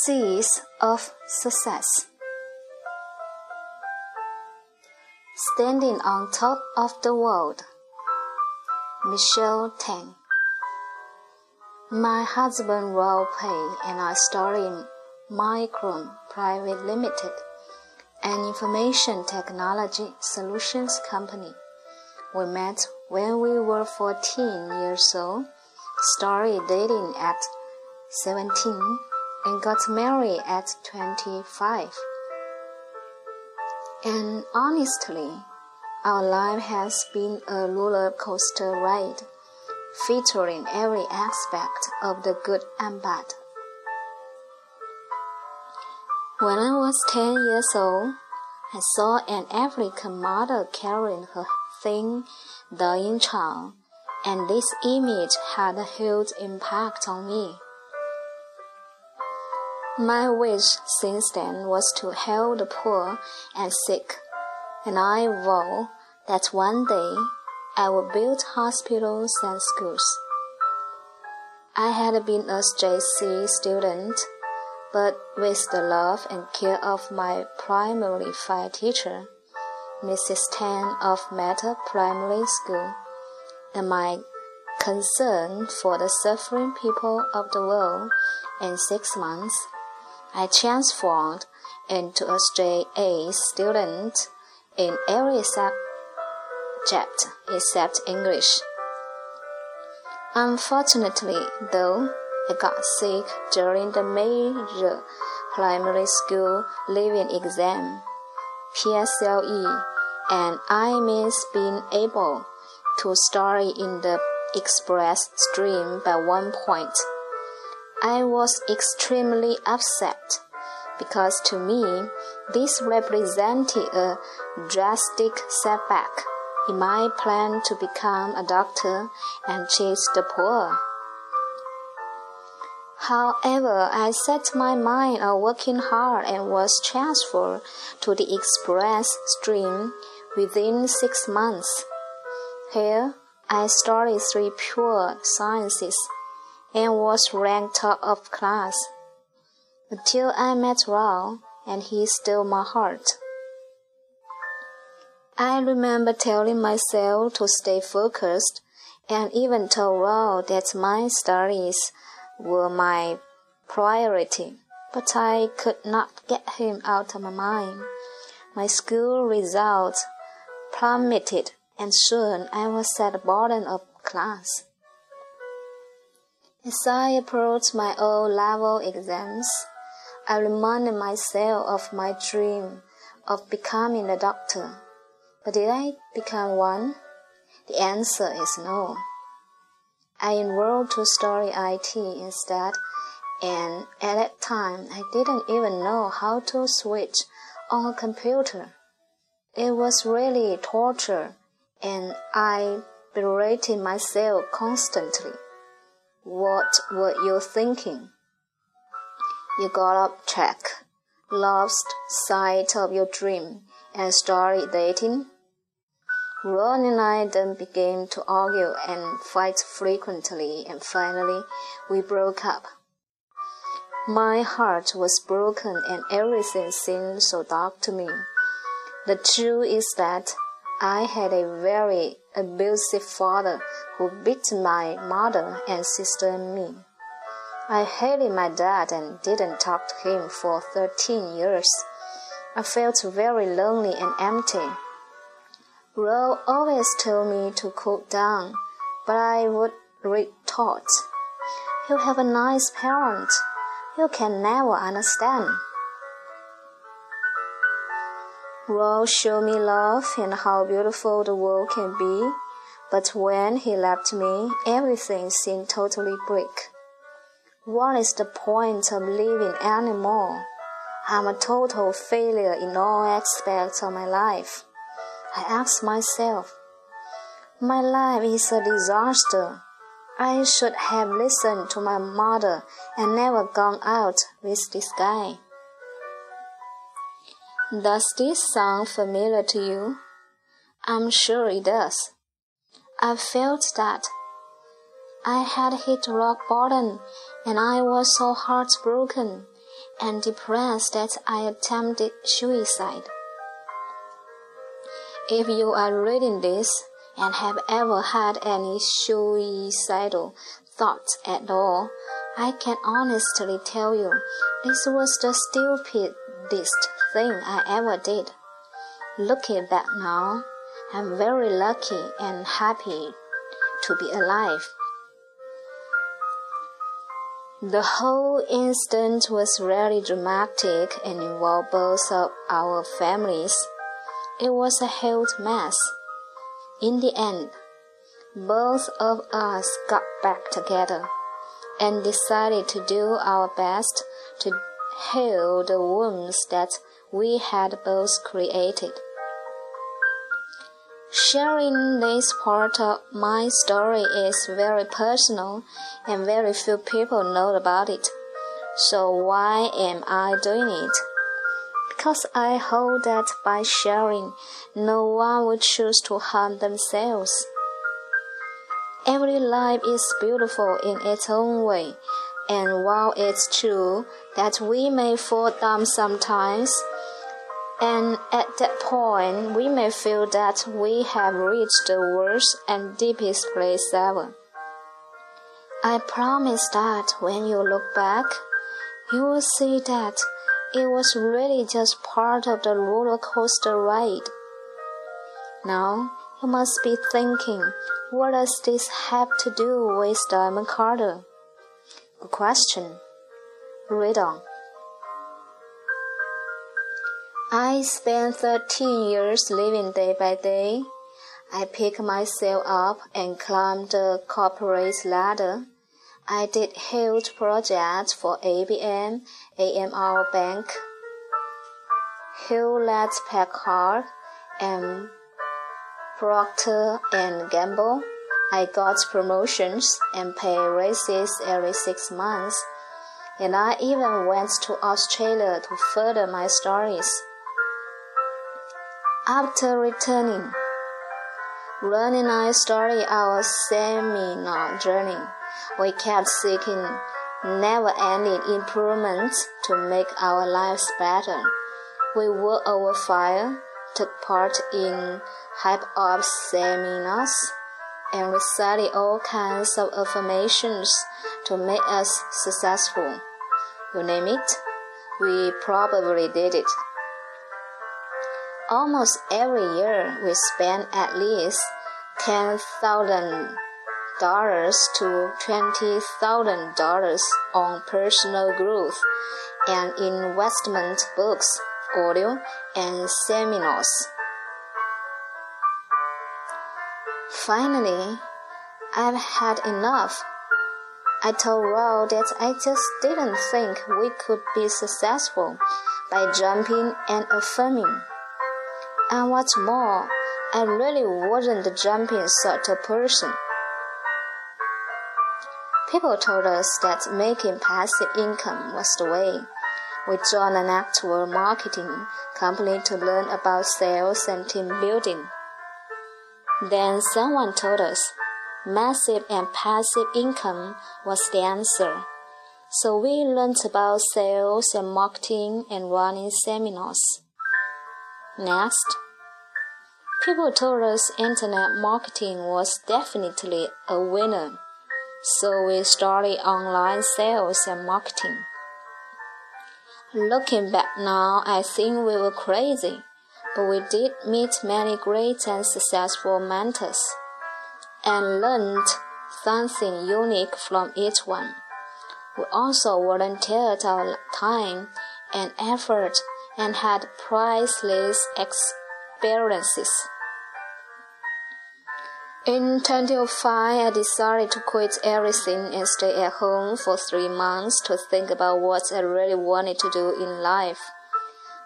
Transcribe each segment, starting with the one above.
Seeds of Success Standing on top of the world. Michelle Tang. My husband Raoul Pei and I started in Micron Private Limited, an information technology solutions company. We met when we were 14 years old, started dating at 17 and got married at 25. And honestly, our life has been a roller coaster ride, featuring every aspect of the good and bad. When I was 10 years old, I saw an African mother carrying her thin, dying child, and this image had a huge impact on me. My wish since then was to help the poor and sick, and I vow that one day I will build hospitals and schools. I had been a JC student, but with the love and care of my primary five teacher, Mrs. Tan of Meta Primary School, and my concern for the suffering people of the world in six months, I transformed into a straight A student in every subject except English. Unfortunately, though, I got sick during the major primary school leaving exam, PSLE, and I missed being able to study in the express stream by one point. I was extremely upset because to me this represented a drastic setback in my plan to become a doctor and chase the poor. However, I set my mind on working hard and was transferred to the express stream within six months. Here, I studied three pure sciences and was ranked top of class until I met Raoul and he stole my heart. I remember telling myself to stay focused and even told Raoul that my studies were my priority, but I could not get him out of my mind. My school results plummeted and soon I was at the bottom of class. As I approached my O level exams, I reminded myself of my dream of becoming a doctor. But did I become one? The answer is no. I enrolled to study IT instead, and at that time I didn't even know how to switch on a computer. It was really torture, and I berated myself constantly. What were you thinking? You got up track, lost sight of your dream, and started dating? Ron and I then began to argue and fight frequently, and finally we broke up. My heart was broken, and everything seemed so dark to me. The truth is that I had a very abusive father who beat my mother and sister and me. I hated my dad and didn't talk to him for 13 years. I felt very lonely and empty. Ro always told me to cool down, but I would retort, You have a nice parent. You can never understand. Ro showed me love and how beautiful the world can be, but when he left me, everything seemed totally bleak. What is the point of living anymore? I'm a total failure in all aspects of my life. I ask myself, my life is a disaster. I should have listened to my mother and never gone out with this guy. Does this sound familiar to you? I'm sure it does. I felt that I had hit rock bottom and I was so heartbroken and depressed that I attempted suicide. If you are reading this and have ever had any suicidal thoughts at all, I can honestly tell you this was the stupidest thing I ever did. Looking back now, I'm very lucky and happy to be alive. The whole incident was really dramatic and involved both of our families. It was a huge mess. In the end, both of us got back together and decided to do our best to heal the wounds that we had both created. Sharing this part of my story is very personal and very few people know about it. So why am I doing it? Because I hold that by sharing, no one would choose to harm themselves. Every life is beautiful in its own way, and while it's true that we may fall down sometimes, and at that point, we may feel that we have reached the worst and deepest place ever. I promise that when you look back, you will see that it was really just part of the roller coaster ride. Now, you must be thinking, what does this have to do with Diamond Cutter? Good question. Read on. I spent 13 years living day by day. I picked myself up and climbed the corporate ladder. I did huge projects for ABM, AMR Bank, Hewlett Packard, and Procter and Gamble. I got promotions and pay raises every six months, and I even went to Australia to further my stories. After returning, Ron and I started our seminar journey. We kept seeking never-ending improvements to make our lives better. We worked over fire, took part in hype-up seminars, and recited all kinds of affirmations to make us successful. You name it, we probably did it. Almost every year, we spend at least ten thousand dollars to twenty thousand dollars on personal growth and investment books, audio, and seminars. Finally, I've had enough. I told Raul that I just didn't think we could be successful by jumping and affirming. And what's more, I really wasn't the jumping sort of person. People told us that making passive income was the way. We joined an actual marketing company to learn about sales and team building. Then someone told us massive and passive income was the answer. So we learned about sales and marketing and running seminars. Next, people told us internet marketing was definitely a winner. So we started online sales and marketing. Looking back now, I think we were crazy, but we did meet many great and successful mentors and learned something unique from each one. We also volunteered our time and effort and had priceless experiences. In 2005, I decided to quit everything and stay at home for three months to think about what I really wanted to do in life.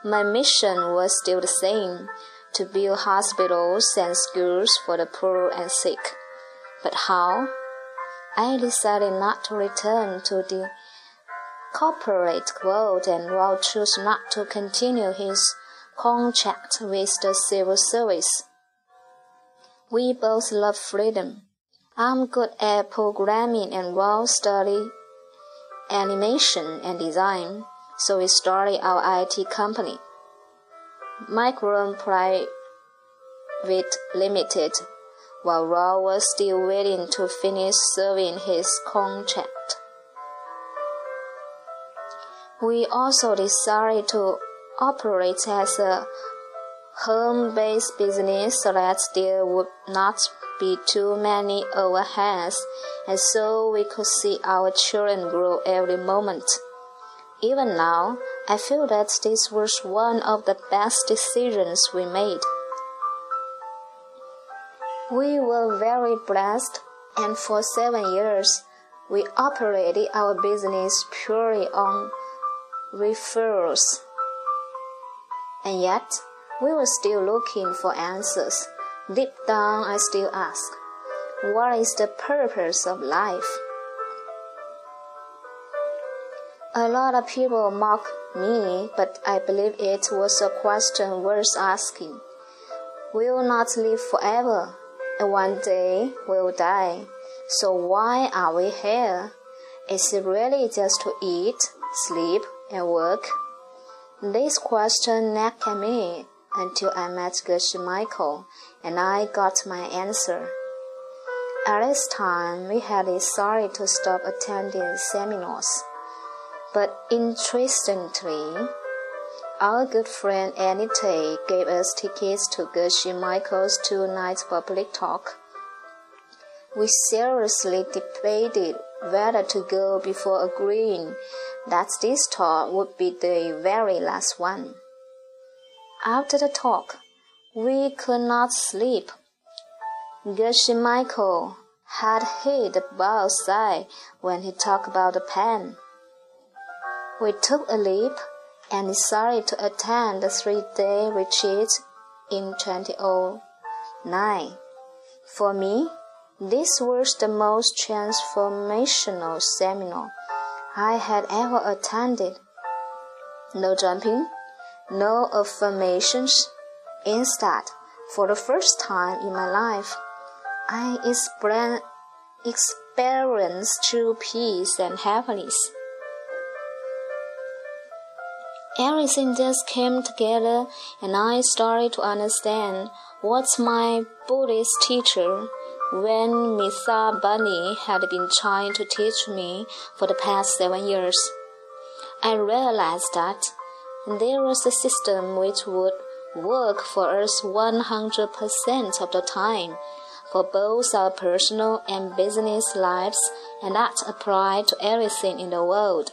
My mission was still the same to build hospitals and schools for the poor and sick. But how? I decided not to return to the corporate world and Raul chose not to continue his contract with the civil service. We both love freedom. I'm good at programming and Raul study animation and design. so we started our IT company. Micron Private Limited, while Raw was still waiting to finish serving his contract. We also decided to operate as a home-based business so that there would not be too many overheads, and so we could see our children grow every moment. Even now, I feel that this was one of the best decisions we made. We were very blessed, and for seven years, we operated our business purely on referrals. And yet, we were still looking for answers. Deep down, I still ask, what is the purpose of life? A lot of people mock me, but I believe it was a question worth asking. We'll not live forever, and one day we'll die. So why are we here? Is it really just to eat, sleep, and work? This question nagged at me until I met Geshe Michael, and I got my answer. At this time, we had decided to stop attending seminars. But interestingly, our good friend Anita gave us tickets to Geshe Michael's two night public talk. We seriously debated whether to go before agreeing that this talk would be the very last one. After the talk, we could not sleep. Geshe Michael had hit the bullseye when he talked about the pen. We took a leap and decided to attend the three day retreat in 2009. For me, this was the most transformational seminar I had ever attended. No jumping, no affirmations. Instead, for the first time in my life, I experienced true peace and happiness. Everything just came together, and I started to understand what my Buddhist teacher, Wen Misa Bani, had been trying to teach me for the past seven years. I realized that there was a system which would work for us 100% of the time for both our personal and business lives, and that applied to everything in the world.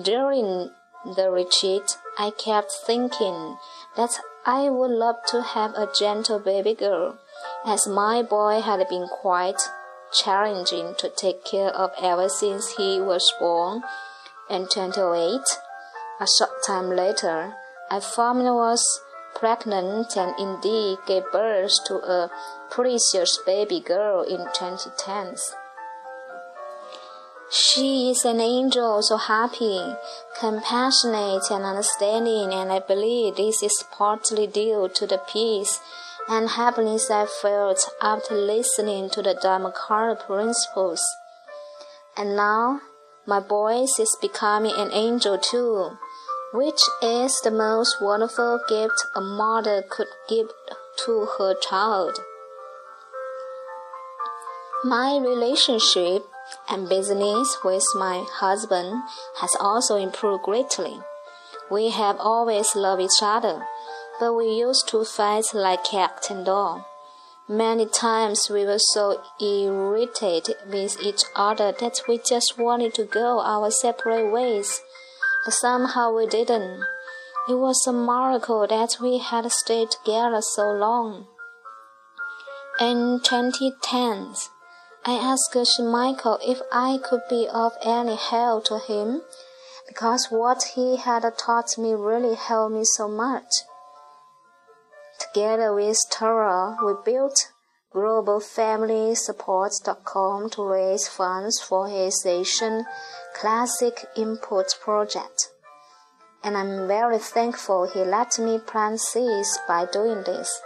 During the retreat, I kept thinking that I would love to have a gentle baby girl, as my boy had been quite challenging to take care of ever since he was born. And 28, a short time later, I found I was pregnant and indeed gave birth to a precious baby girl in 2010. She is an angel, so happy, compassionate, and understanding, and I believe this is partly due to the peace and happiness I felt after listening to the Dhammakaya principles. And now, my voice is becoming an angel too, which is the most wonderful gift a mother could give to her child. My relationship and business with my husband has also improved greatly. We have always loved each other, but we used to fight like cat and dog. Many times we were so irritated with each other that we just wanted to go our separate ways, but somehow we didn't. It was a miracle that we had stayed together so long. In 2010, I asked Michael if I could be of any help to him, because what he had taught me really helped me so much. Together with Tara, we built globalfamilysupport.com to raise funds for his Asian Classics Input project. And I'm very thankful he let me plant seeds by doing this.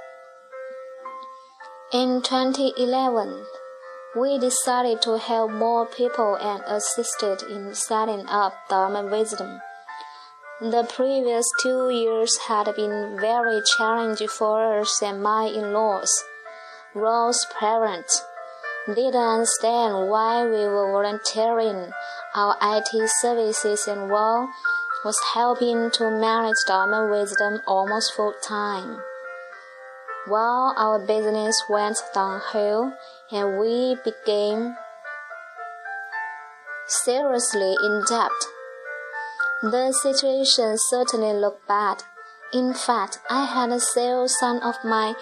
In 2011, we decided to help more people and assisted in setting up Dharma Wisdom, The previous two years had been very challenging for us and my in-laws. Rose's parents didn't understand why we were volunteering our IT services and Rose was helping to manage Dharma wisdom almost full time. While our business went downhill and we became seriously in debt, the situation certainly looked bad. In fact, I had to sell some of my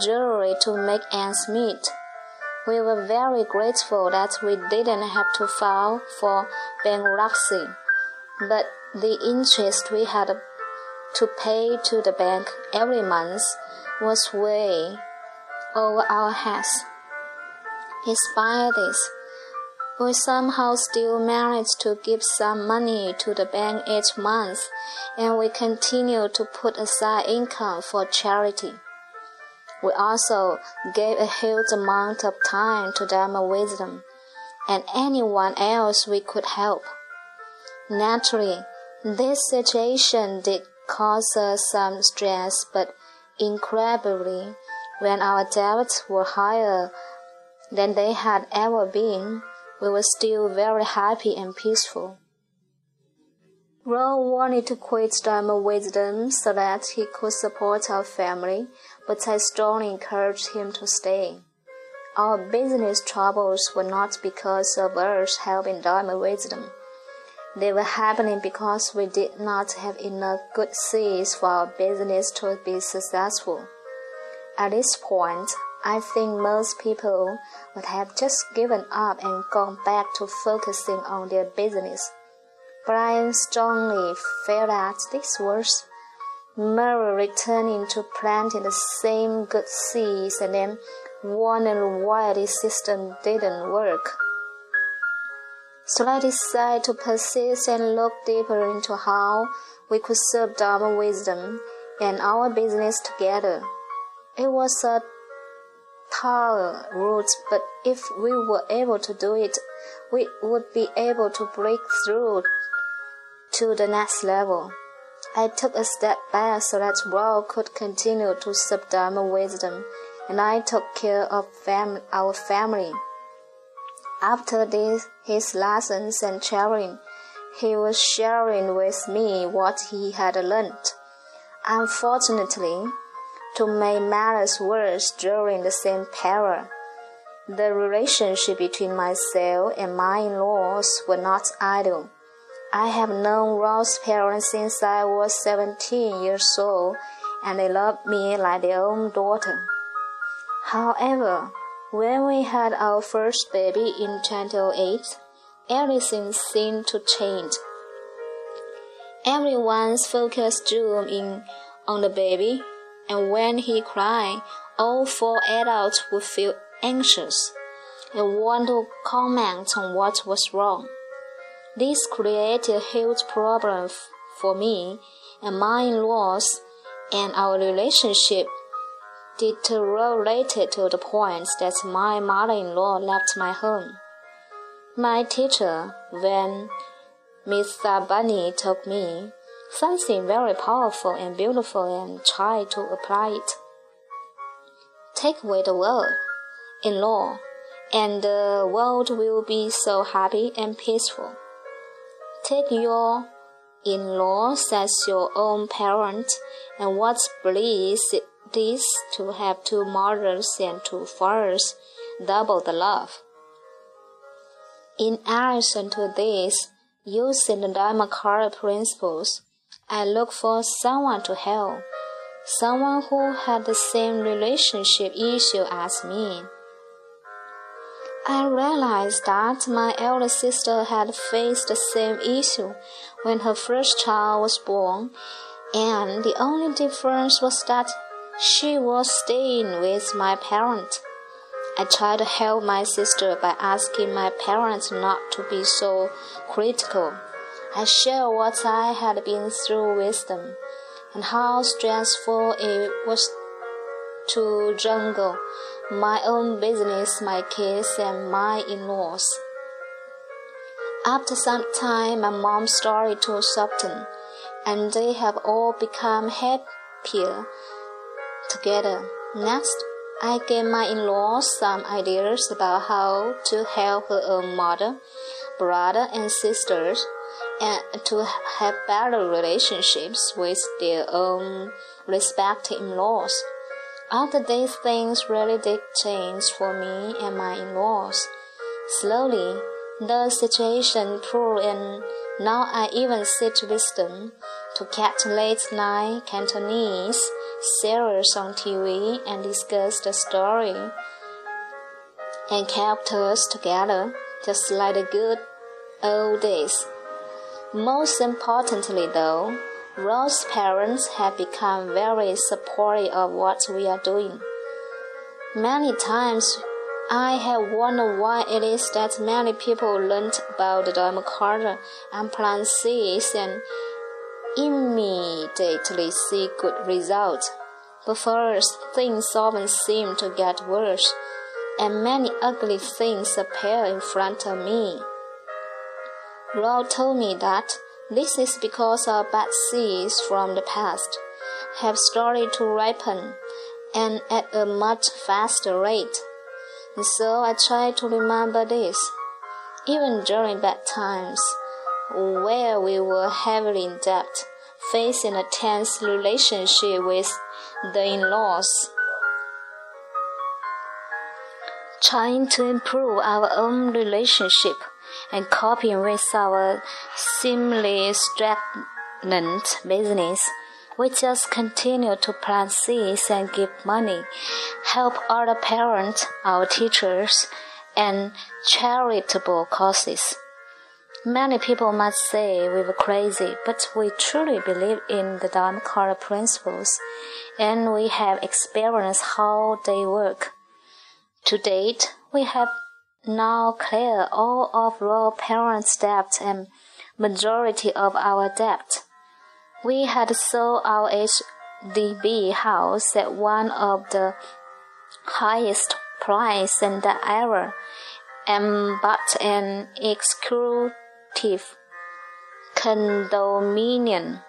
jewelry to make ends meet. We were very grateful that we didn't have to file for bankruptcy, but the interest we had to pay to the bank every month was way over our heads. Despite this, we somehow still managed to give some money to the bank each month, and we continue to put aside income for charity. We also gave a huge amount of time to Dharma Wisdom and anyone else we could help. Naturally, this situation did cause us some stress, but incredibly, when our debts were higher than they had ever been, we were still very happy and peaceful. Ro wanted to quit Dharma wisdom so that he could support our family, but I strongly encouraged him to stay. Our business troubles were not because of us helping Dharma wisdom. They were happening because we did not have enough good seeds for our business to be successful. At this point, I think most people would have just given up and gone back to focusing on their business. But I strongly feel that this was merely returning to planting the same good seeds and then wondering why this system didn't work. So I decided to persist and look deeper into how we could serve Dharma wisdom and our business together. It was a tall route, but if we were able to do it, we would be able to break through to the next level. I took a step back so that Rao could continue to serve Dharma wisdom, and I took care of fam our family. After this, his lessons and sharing, he was sharing with me what he had learned. Unfortunately, to make matters worse during the same period, the relationship between myself and my in-laws were not idle. I have known Rose's parents since I was 17 years old, and they loved me like their own daughter. However, when we had our first baby in 2008, everything seemed to change. Everyone's focus drew in on the baby, and when he cried, all four adults would feel anxious and want to comment on what was wrong. This created a huge problem for me and my in-laws, and our relationship deteriorated to the point that my mother-in-law left my home. My teacher, when Miss Sabani took me something very powerful and beautiful and try to apply it. Take away the word in law, and the world will be so happy and peaceful. Take your in-laws as your own parent, and what bliss it is to have two mothers and two fathers, double the love. In addition to this, using the Dharmakaya principles, I look for someone to help, someone who had the same relationship issue as me. I realized that my elder sister had faced the same issue when her first child was born, and the only difference was that she was staying with my parents. I tried to help my sister by asking my parents not to be so critical. I shared what I had been through with them and how stressful it was to juggle my own business, my kids, and my in laws. After some time, my mom started to soften, and they have all become happier together. Next, I gave my in-laws some ideas about how to help her own mother, brother, and sisters, and to have better relationships with their own respective in-laws. After these things really did change for me and my in-laws. Slowly, the situation improved and now I even sit wisdom to catch late night Cantonese series on TV and discuss the story and characters together, just like the good old days. Most importantly, though, Rose's parents have become very supportive of what we are doing. Many times, I have wondered why it is that many people learned about the Diamond Cutter and plant seeds and immediately see good results. But first, things often seem to get worse, and many ugly things appear in front of me. Ro told me that this is because our bad seeds from the past have started to ripen and at a much faster rate. And so I try to remember this, even during bad times, where we were heavily in debt, facing a tense relationship with the in-laws, trying to improve our own relationship and coping with our seemingly stagnant business. We just continue to plant seeds and give money, help other parents, our teachers, and charitable causes. Many people might say we were crazy, but we truly believe in the Dharmakara principles, and we have experienced how they work. To date, we have now clear all of our parents' debt and majority of our debt. We had sold our HDB house at one of the highest price in the era and bought an exclusive condominium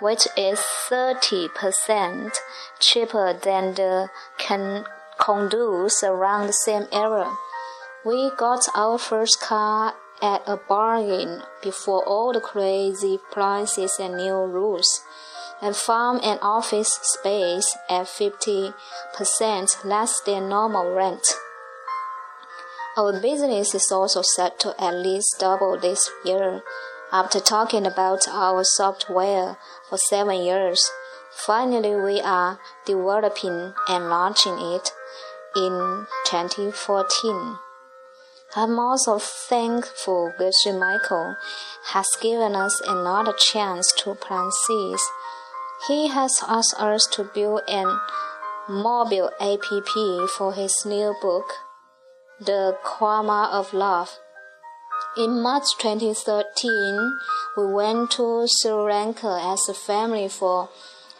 which is 30% cheaper than the condos around the same area. We got our first car at a bargain before all the crazy prices and new rules, and found an office space at 50% less than normal rent. Our business is also set to at least double this year. After talking about our software for seven years, finally we are developing and launching it in 2014. I'm also thankful Geshe Michael has given us another chance to plant seeds. He has asked us to build an mobile app for his new book, The Karma of Love. In March 2013, we went to Sri Lanka as a family for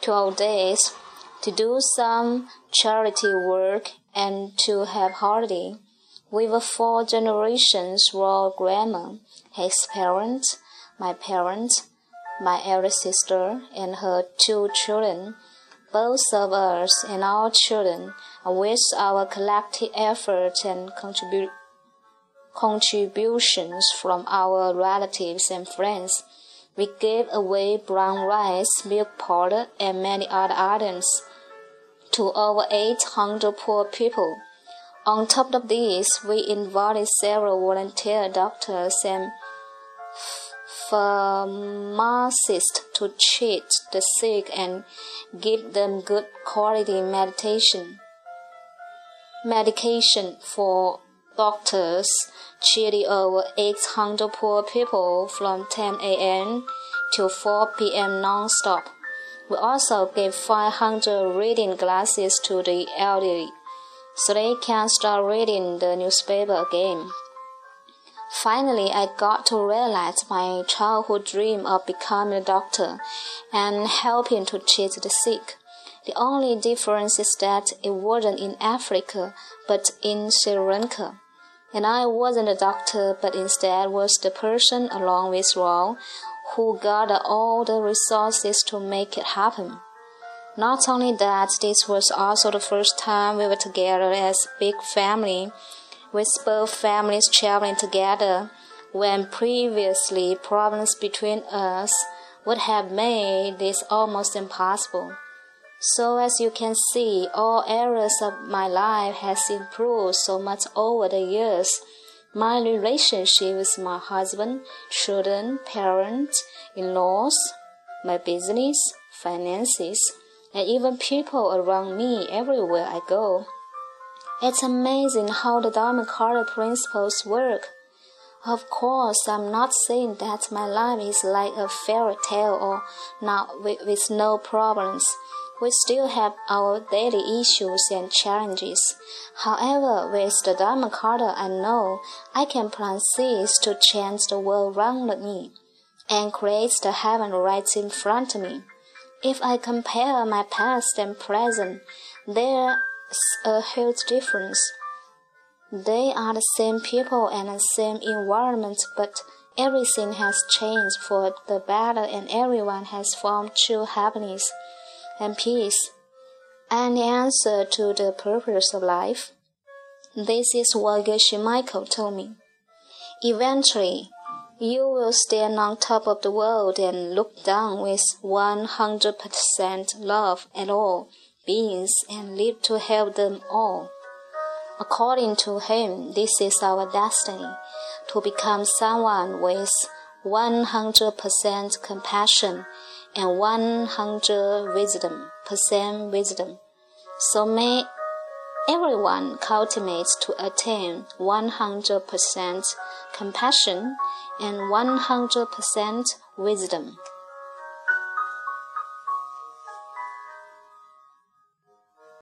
12 days to do some charity work and to have holiday. We were four generations royal grandma, his parents, my parents, my elder sister, and her two children. Both of us and our children, with our collective efforts and contribu- contributions from our relatives and friends, we gave away brown rice, milk powder, and many other items to over 800 poor people. On top of this, we invited several volunteer doctors and pharmacists to treat the sick and give them good quality meditation. Medication for doctors treated over 800 poor people from 10 a.m. to 4 p.m. non-stop. We also gave 500 reading glasses to the elderly so they can start reading the newspaper again. Finally, I got to realize my childhood dream of becoming a doctor and helping to treat the sick. The only difference is that it wasn't in Africa, but in Sri Lanka. And I wasn't a doctor, but instead was the person along with Ron who gather all the resources to make it happen. Not only that, this was also the first time we were together as a big family, with both families traveling together, when previously problems between us would have made this almost impossible. So as you can see, all areas of my life has improved so much over the years. My relationship with my husband, children, parents, in-laws, my business, finances, and even people around me everywhere I go. It's amazing how the Dharmakaya principles work. Of course, I'm not saying that my life is like a fairy tale or not with, with no problems. We still have our daily issues and challenges. However, with the Dharmakaya, I know I can plant seeds to change the world around me and create the heaven right in front of me. If I compare my past and present, there's a huge difference. They are the same people and the same environment, but everything has changed for the better and everyone has found true happiness and peace, and the answer to the purpose of life. This is what Geshe Michael told me. Eventually, you will stand on top of the world and look down with 100% love at all beings and live to help them all. According to him, this is our destiny to become someone with 100% compassion and 100 wisdom, percent wisdom. So may everyone cultivate to attain 100% compassion and 100% wisdom.